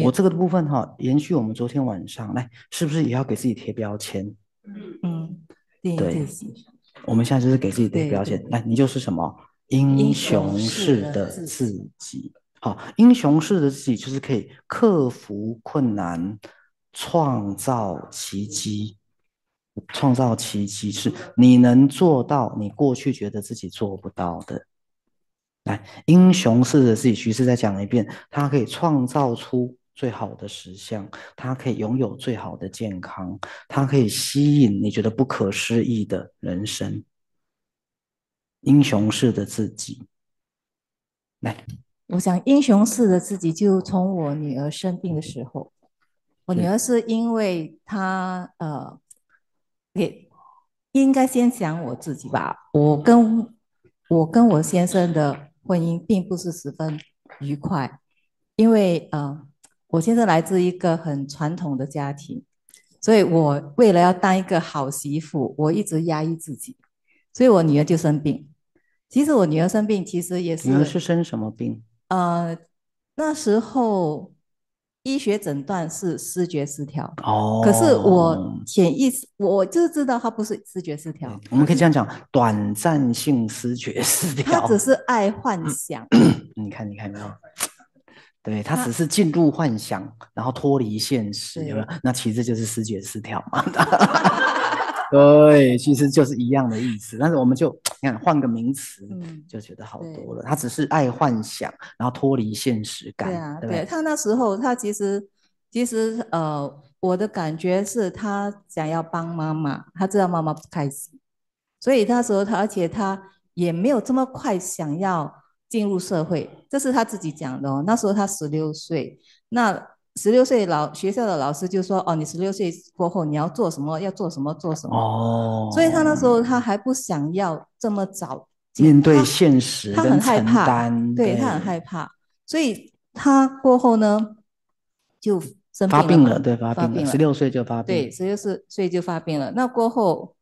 我这个部分哈，延续我们昨天晚上来，是不是也要给自己贴标签？嗯嗯，对，我们现在就是给自己贴标签，来，你就是什么英雄式的自己。好，英雄式的自己就是可以克服困难，创造奇迹。创造奇迹是你能做到，你过去觉得自己做不到的。来，英雄式的自己，徐师再讲一遍，他可以创造出最好的实相，他可以拥有最好的健康，他可以吸引你觉得不可思议的人生。英雄式的自己，来。我想，英雄式的自己就从我女儿生病的时候，我女儿是因为她呃，也应该先想我自己吧。我跟我跟我先生的婚姻并不是十分愉快，因为呃，我先生来自一个很传统的家庭，所以我为了要当一个好媳妇，我一直压抑自己，所以我女儿就生病。其实我女儿生病，其实也是女儿是生什么病？呃，那时候医学诊断是视觉失调哦，可是我潜意识我就知道她不是视觉失调。我们可以这样讲，短暂性视觉失调，她只是爱幻想。你看，你看没有？对他只是进入幻想，然后脱离现实，有没有？那其实就是视觉失调嘛。对，其实就是一样的意思，但是我们就你看换个名词，就觉得好多了。他只是爱幻想，然后脱离现实感。对啊，对他那时候，他其实其实呃，我的感觉是他想要帮妈妈，他知道妈妈不开心，所以那时候他，而且他也没有这么快想要进入社会，这是他自己讲的哦。那时候他十六岁，那。十六岁老学校的老师就说：“哦，你十六岁过后你要做什么？要做什么？做什么？”哦，所以他那时候他还不想要这么早面对现实，他很害怕，对他很害怕，所以他过后呢就生发病了，对，发病了，十六岁就发病，对，十六岁岁就发病了。那过后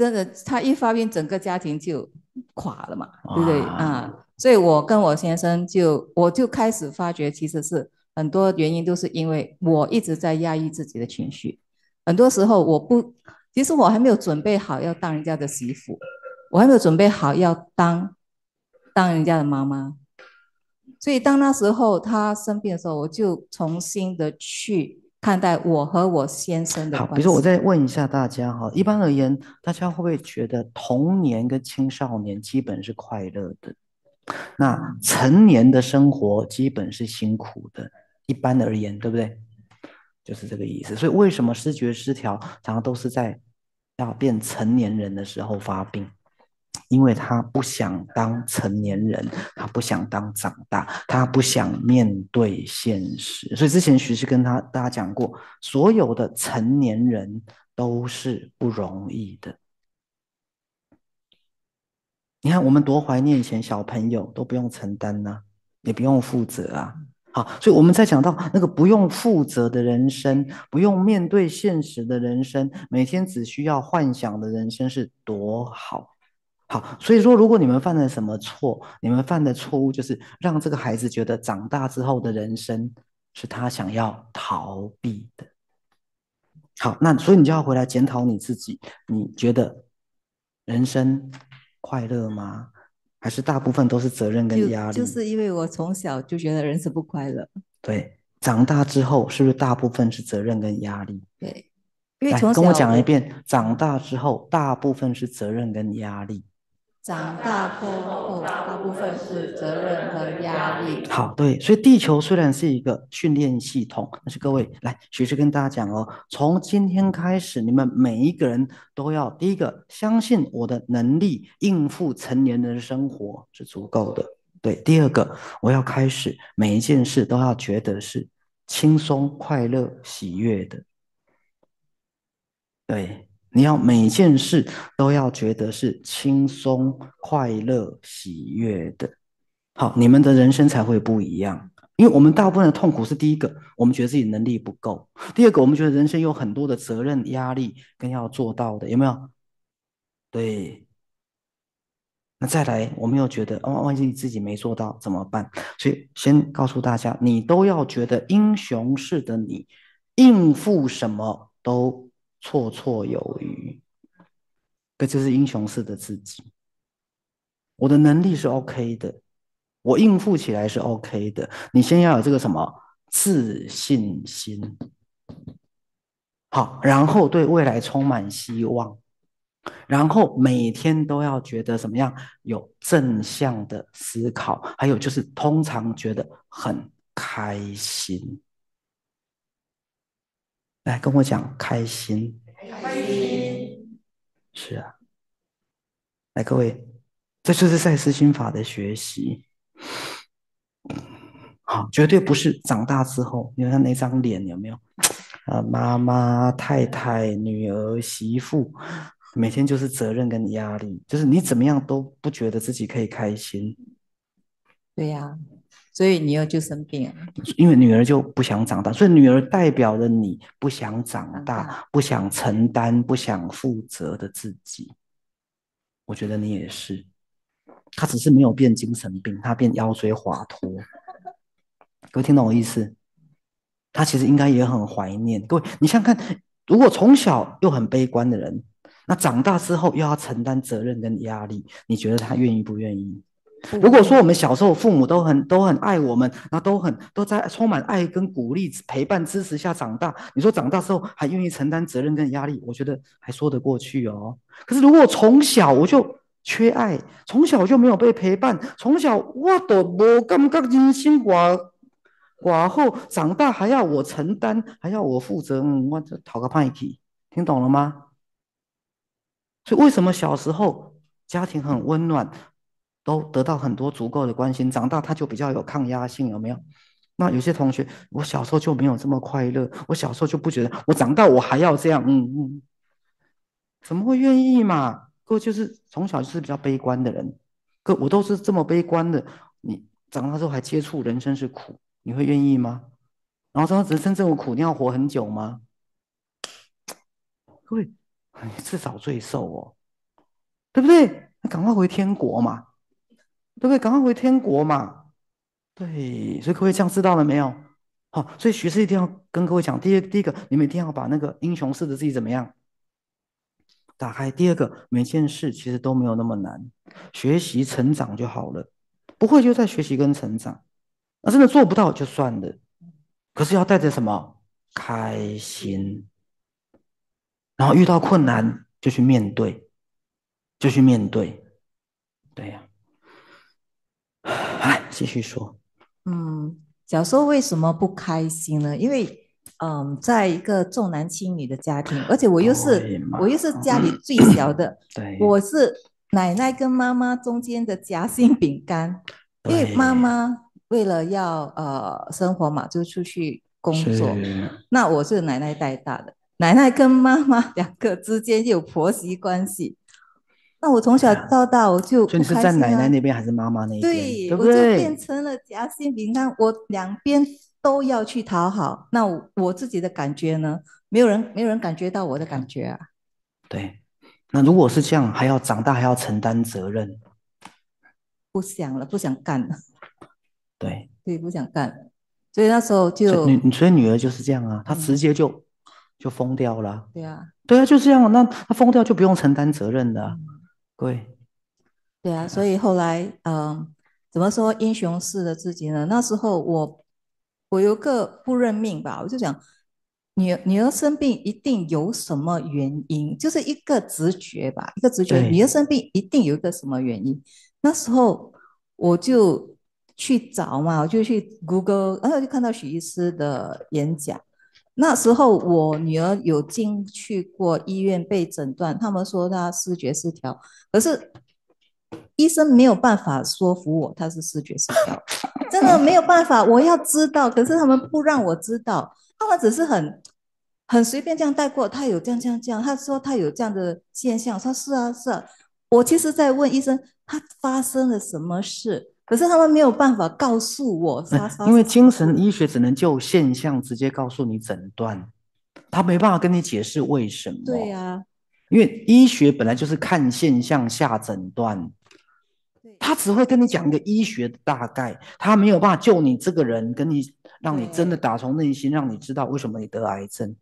真的他一发病，整个家庭就垮了嘛，对不对啊？所以我跟我先生就我就开始发觉，其实是。很多原因都是因为我一直在压抑自己的情绪，很多时候我不，其实我还没有准备好要当人家的媳妇，我还没有准备好要当当人家的妈妈，所以当那时候他生病的时候，我就重新的去看待我和我先生的好，比如说我再问一下大家哈，一般而言，大家会不会觉得童年跟青少年基本是快乐的，那成年的生活基本是辛苦的？一般而言，对不对？就是这个意思。所以为什么视觉失调常常都是在要变成年人的时候发病？因为他不想当成年人，他不想当长大，他不想面对现实。所以之前徐师跟他大家讲过，所有的成年人都是不容易的。你看，我们多怀念以前小朋友都不用承担呢，也不用负责啊。好，所以我们在讲到那个不用负责的人生，不用面对现实的人生，每天只需要幻想的人生是多好。好，所以说，如果你们犯了什么错，你们犯的错误就是让这个孩子觉得长大之后的人生是他想要逃避的。好，那所以你就要回来检讨你自己，你觉得人生快乐吗？还是大部分都是责任跟压力，就是因为我从小就觉得人生不快乐。对，长大之后是不是大部分是责任跟压力？对，来跟我讲一遍，长大之后大部分是责任跟压力。长大过后，大部分是责任和压力。好，对，所以地球虽然是一个训练系统，但是各位来，学师跟大家讲哦，从今天开始，你们每一个人都要第一个相信我的能力，应付成年人的生活是足够的。对，第二个，我要开始每一件事都要觉得是轻松、快乐、喜悦的。对。你要每件事都要觉得是轻松、快乐、喜悦的，好，你们的人生才会不一样。因为我们大部分的痛苦是第一个，我们觉得自己能力不够；第二个，我们觉得人生有很多的责任、压力跟要做到的，有没有？对，那再来，我们又觉得，哦，万一你自己没做到怎么办？所以先告诉大家，你都要觉得英雄式的你，应付什么都绰绰有余。这就是英雄式的自己。我的能力是 OK 的，我应付起来是 OK 的。你先要有这个什么自信心，好，然后对未来充满希望，然后每天都要觉得怎么样有正向的思考，还有就是通常觉得很开心。来跟我讲开心，开心，是啊，来各位。这就是赛斯心法的学习，好，绝对不是长大之后，你看那张脸有没有？啊，妈妈、太太、女儿、媳妇，每天就是责任跟压力，就是你怎么样都不觉得自己可以开心。对呀，所以女儿就生病了，因为女儿就不想长大，所以女儿代表了你不想长大、不想承担、不想负责的自己。我觉得你也是。她只是没有变精神病，她变腰椎滑脱。各位听懂我意思？她其实应该也很怀念。各位，你想想看，如果从小又很悲观的人，那长大之后又要承担责任跟压力，你觉得他愿意不愿意？如果说我们小时候父母都很都很爱我们，那都很都在充满爱跟鼓励、陪伴、支持下长大，你说长大之后还愿意承担责任跟压力，我觉得还说得过去哦。可是如果从小我就缺爱，从小就没有被陪伴，从小我都无感觉人生寡寡后，长大还要我承担，还要我负责，我这讨个派气，听懂了吗？所以为什么小时候家庭很温暖，都得到很多足够的关心，长大他就比较有抗压性，有没有？那有些同学，我小时候就没有这么快乐，我小时候就不觉得，我长大我还要这样，嗯嗯，怎么会愿意嘛？各位就是从小就是比较悲观的人，可我都是这么悲观的。你长大之后还接触人生是苦，你会愿意吗？然后说人生这么苦，你要活很久吗？各位，你自找罪受哦，对不对？赶快回天国嘛，对不对？赶快回天国嘛，对。所以各位这样知道了没有？好，所以学士一定要跟各位讲，第一第一个，你们一定要把那个英雄式的自己怎么样？打开第二个，每件事其实都没有那么难，学习成长就好了，不会就在学习跟成长，那真的做不到就算了，可是要带着什么？开心，然后遇到困难就去面对，就去面对，对呀，来继续说，嗯，小时候为什么不开心呢？因为。嗯，在一个重男轻女的家庭，而且我又是我又是家里最小的，对，我是奶奶跟妈妈中间的夹心饼干，因为妈妈为了要呃生活嘛，就出去工作，那我是奶奶带大的，奶奶跟妈妈两个之间有婆媳关系，那我从小到大我就，所以你是在奶奶那边还是妈妈那边？对，我就变成了夹心饼干，我两边。都要去讨好，那我自己的感觉呢？没有人，没有人感觉到我的感觉啊。对，那如果是这样，还要长大，还要承担责任，不想了，不想干了。对，对，不想干了。所以那时候就女，所以女儿就是这样啊，她直接就就疯掉了。对啊，对啊，就这样。那她疯掉就不用承担责任的。对，对啊。所以后来，嗯，怎么说英雄式的自己呢？那时候我。我有个不认命吧，我就想，女女儿生病一定有什么原因，就是一个直觉吧，一个直觉，女儿生病一定有一个什么原因。那时候我就去找嘛，我就去 Google，然后就看到许医师的演讲。那时候我女儿有进去过医院被诊断，他们说她视觉失调，可是。医生没有办法说服我，他是视觉失调，真的没有办法。我要知道，可是他们不让我知道，他们只是很很随便这样带过。他有这样这样这样，他说他有这样的现象，说是啊是啊。我其实在问医生，他发生了什么事，可是他们没有办法告诉我。因为精神医学只能就现象直接告诉你诊断，他没办法跟你解释为什么。对呀，因为医学本来就是看现象下诊断。他只会跟你讲一个医学的大概，他没有办法救你这个人，跟你让你真的打从内心让你知道为什么你得癌症。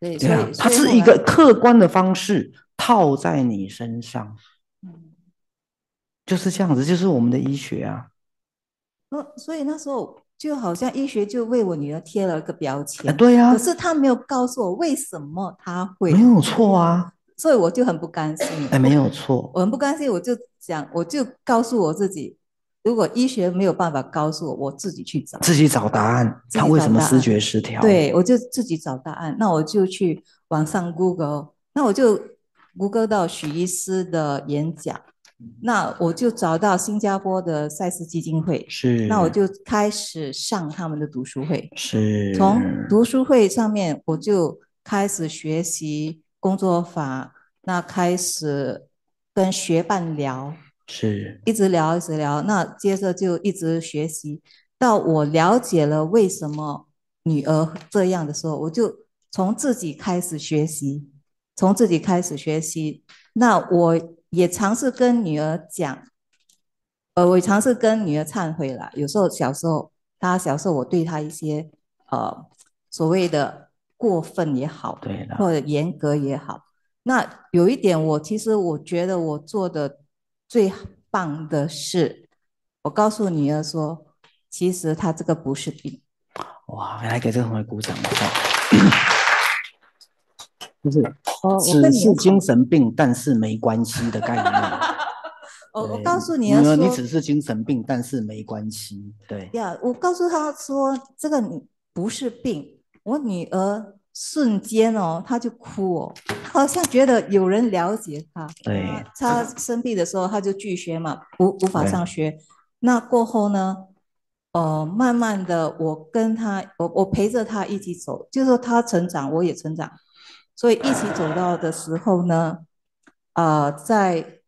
对，对啊，它是一个客观的方式套在你身上，嗯，就是这样子，就是我们的医学啊。那所以那时候就好像医学就为我女儿贴了个标签，对呀。可是他没有告诉我为什么他会没有错啊，所以我就很不甘心。哎，没有错，我很不甘心，我就想，我就告诉我自己。如果医学没有办法告诉我，我自己去找，自己找答案。他为什么视觉失调？对，我就自己找答案。那我就去网上 Google，那我就 Google 到许医师的演讲，那我就找到新加坡的赛斯基金会，是。那我就开始上他们的读书会，是。从读书会上面，我就开始学习工作法，那开始跟学伴聊。是，一直聊，一直聊，那接着就一直学习，到我了解了为什么女儿这样的时候，我就从自己开始学习，从自己开始学习。那我也尝试跟女儿讲，呃，我尝试跟女儿忏悔了。有时候小时候，她小时候我对她一些呃所谓的过分也好，对或者严格也好，那有一点我其实我觉得我做的。最棒的是，我告诉女儿说，其实她这个不是病。哇，来给这个同学鼓掌一下。不是，哦，只是精神病，但是没关系的概念。哦，我告诉女儿说，你只是精神病，但是没关系。对呀，我告诉他说，这个你不是病。我女儿。瞬间哦，她就哭哦，好像觉得有人了解她。对，她生病的时候她就拒学嘛，无无法上学。那过后呢，呃，慢慢的我跟他，我我陪着他一起走，就是说他成长，我也成长，所以一起走到的时候呢，啊，在。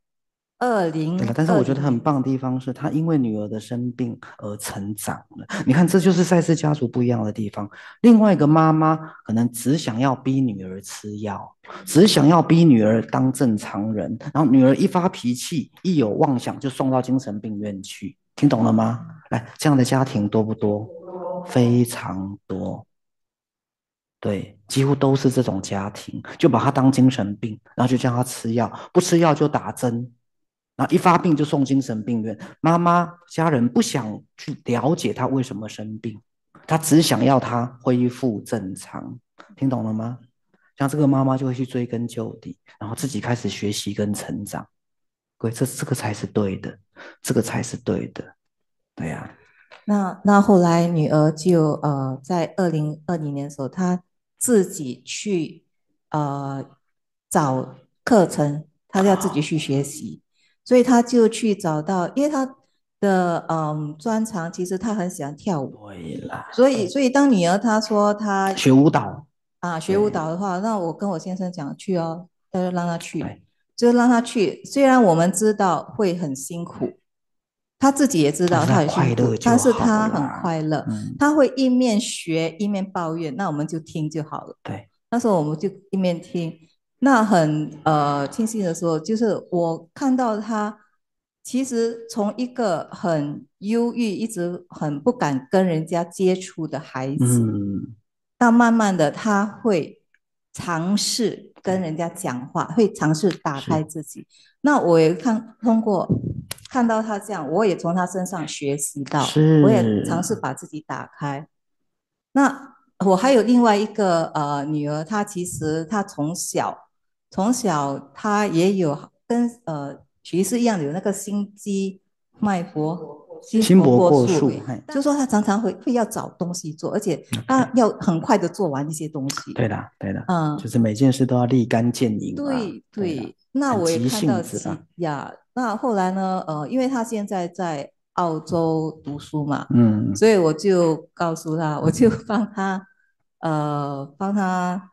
二零，但是我觉得很棒的地方是他因为女儿的生病而成长了。你看，这就是赛斯家族不一样的地方。另外一个妈妈可能只想要逼女儿吃药，只想要逼女儿当正常人，然后女儿一发脾气，一有妄想就送到精神病院去。听懂了吗？来，这样的家庭多不多？非常多。对，几乎都是这种家庭，就把他当精神病，然后就叫他吃药，不吃药就打针。那一发病就送精神病院，妈妈家人不想去了解他为什么生病，他只想要他恢复正常，听懂了吗？像这个妈妈就会去追根究底，然后自己开始学习跟成长。各位，这这个才是对的，这个才是对的，对呀。那那后来女儿就呃，在二零二零年的时候，她自己去呃找课程，他要自己去学习。所以他就去找到，因为他的嗯专长，其实他很喜欢跳舞。对啦。所以，所以当女儿她说她学舞蹈啊，学舞蹈的话，那我跟我先生讲去哦，他就让他去，就让他去。虽然我们知道会很辛苦，他自己也知道他很辛苦，但是他很快乐。他会一面学一面抱怨，那我们就听就好了。对。那时候我们就一面听。那很呃庆幸的时候，就是我看到他，其实从一个很忧郁、一直很不敢跟人家接触的孩子，到慢慢的他会尝试跟人家讲话，会尝试打开自己。那我也看通过看到他这样，我也从他身上学习到，我也尝试把自己打开。那我还有另外一个呃女儿，她其实她从小。从小她也有跟呃徐医师一样有那个心肌脉搏心搏过速，就说他常常会会要找东西做，而且他要很快的做完一些东西。对的，对的，嗯，就是每件事都要立竿见影。对对，那我也看到呀。那后来呢？呃，因为他现在在澳洲读书嘛，嗯，所以我就告诉他，我就帮他呃帮他。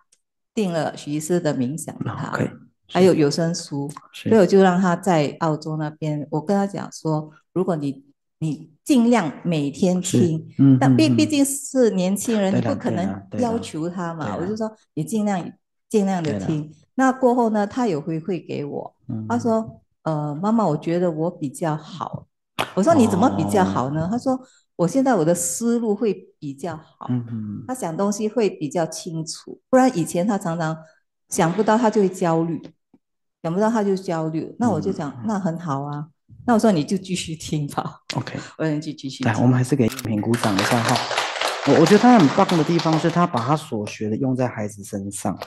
订了许医师的冥想他，还有有声书，所以我就让他在澳洲那边。我跟他讲说，如果你你尽量每天听，但毕毕竟是年轻人，你不可能要求他嘛。我就说你尽量尽量的听。那过后呢，他有回馈给我，他说呃，妈妈，我觉得我比较好。我说你怎么比较好呢？他说我现在我的思路会比较好，他想东西会比较清楚。不然以前他常常想不到，他就会焦虑，想不到他就焦虑。那我就讲，那很好啊。那我说你就继续听吧。OK，我让你继续。来，我们还是给评鼓掌一下哈。我我觉得他很棒的地方是他把他所学的用在孩子身上。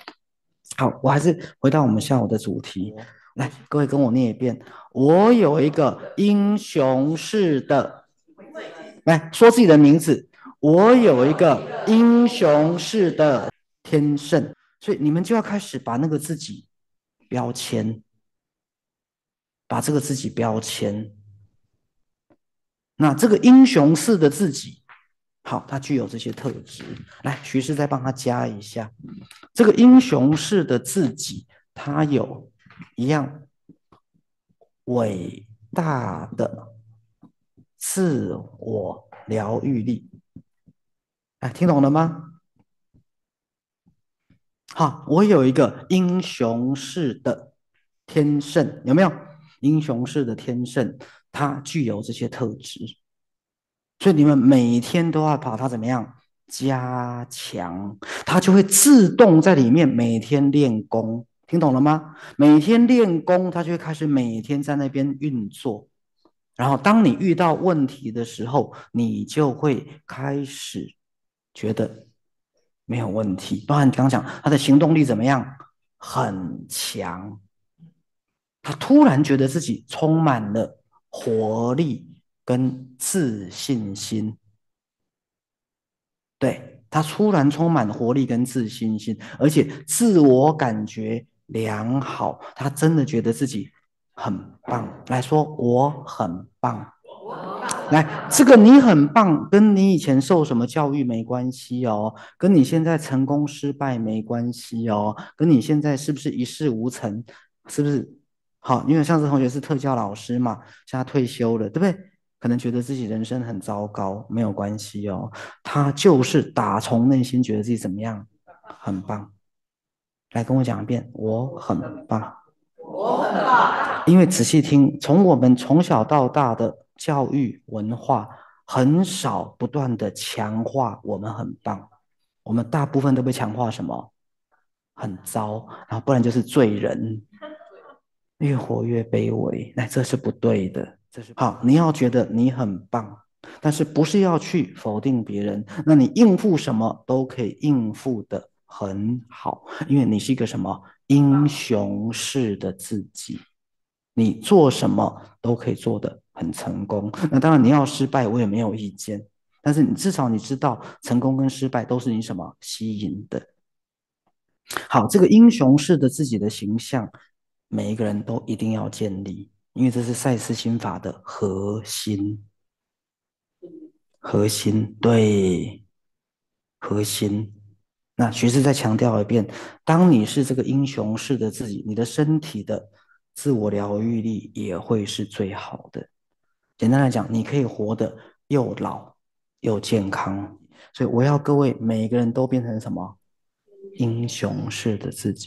好，我还是回到我们下午的主题。来，各位跟我念一遍。我有一个英雄式的，来说自己的名字。我有一个英雄式的天圣，所以你们就要开始把那个自己标签，把这个自己标签。那这个英雄式的自己，好，他具有这些特质。来，徐师再帮他加一下，这个英雄式的自己，他有。一样伟大的自我疗愈力，哎，听懂了吗？好，我有一个英雄式的天圣，有没有？英雄式的天圣，它具有这些特质，所以你们每天都要把它怎么样加强，它就会自动在里面每天练功。听懂了吗？每天练功，他就会开始每天在那边运作。然后，当你遇到问题的时候，你就会开始觉得没有问题。包含你刚刚讲，他的行动力怎么样？很强。他突然觉得自己充满了活力跟自信心。对他突然充满活力跟自信心，而且自我感觉。良好，他真的觉得自己很棒。来说，我很棒。来，这个你很棒，跟你以前受什么教育没关系哦，跟你现在成功失败没关系哦，跟你现在是不是一事无成，是不是？好，因为上次同学是特教老师嘛，现在退休了，对不对？可能觉得自己人生很糟糕，没有关系哦，他就是打从内心觉得自己怎么样，很棒。来跟我讲一遍，我很棒，我很棒。因为仔细听，从我们从小到大的教育文化，很少不断的强化我们很棒。我们大部分都被强化什么？很糟，然后不然就是罪人，越活越卑微。那这是不对的，这是好。你要觉得你很棒，但是不是要去否定别人？那你应付什么都可以应付的。很好，因为你是一个什么英雄式的自己，你做什么都可以做得很成功。那当然你要失败，我也没有意见。但是你至少你知道，成功跟失败都是你什么吸引的。好，这个英雄式的自己的形象，每一个人都一定要建立，因为这是赛斯心法的核心。核心对，核心。那徐师再强调一遍：当你是这个英雄式的自己，你的身体的自我疗愈力也会是最好的。简单来讲，你可以活得又老又健康。所以我要各位每一个人都变成什么英雄式的自己。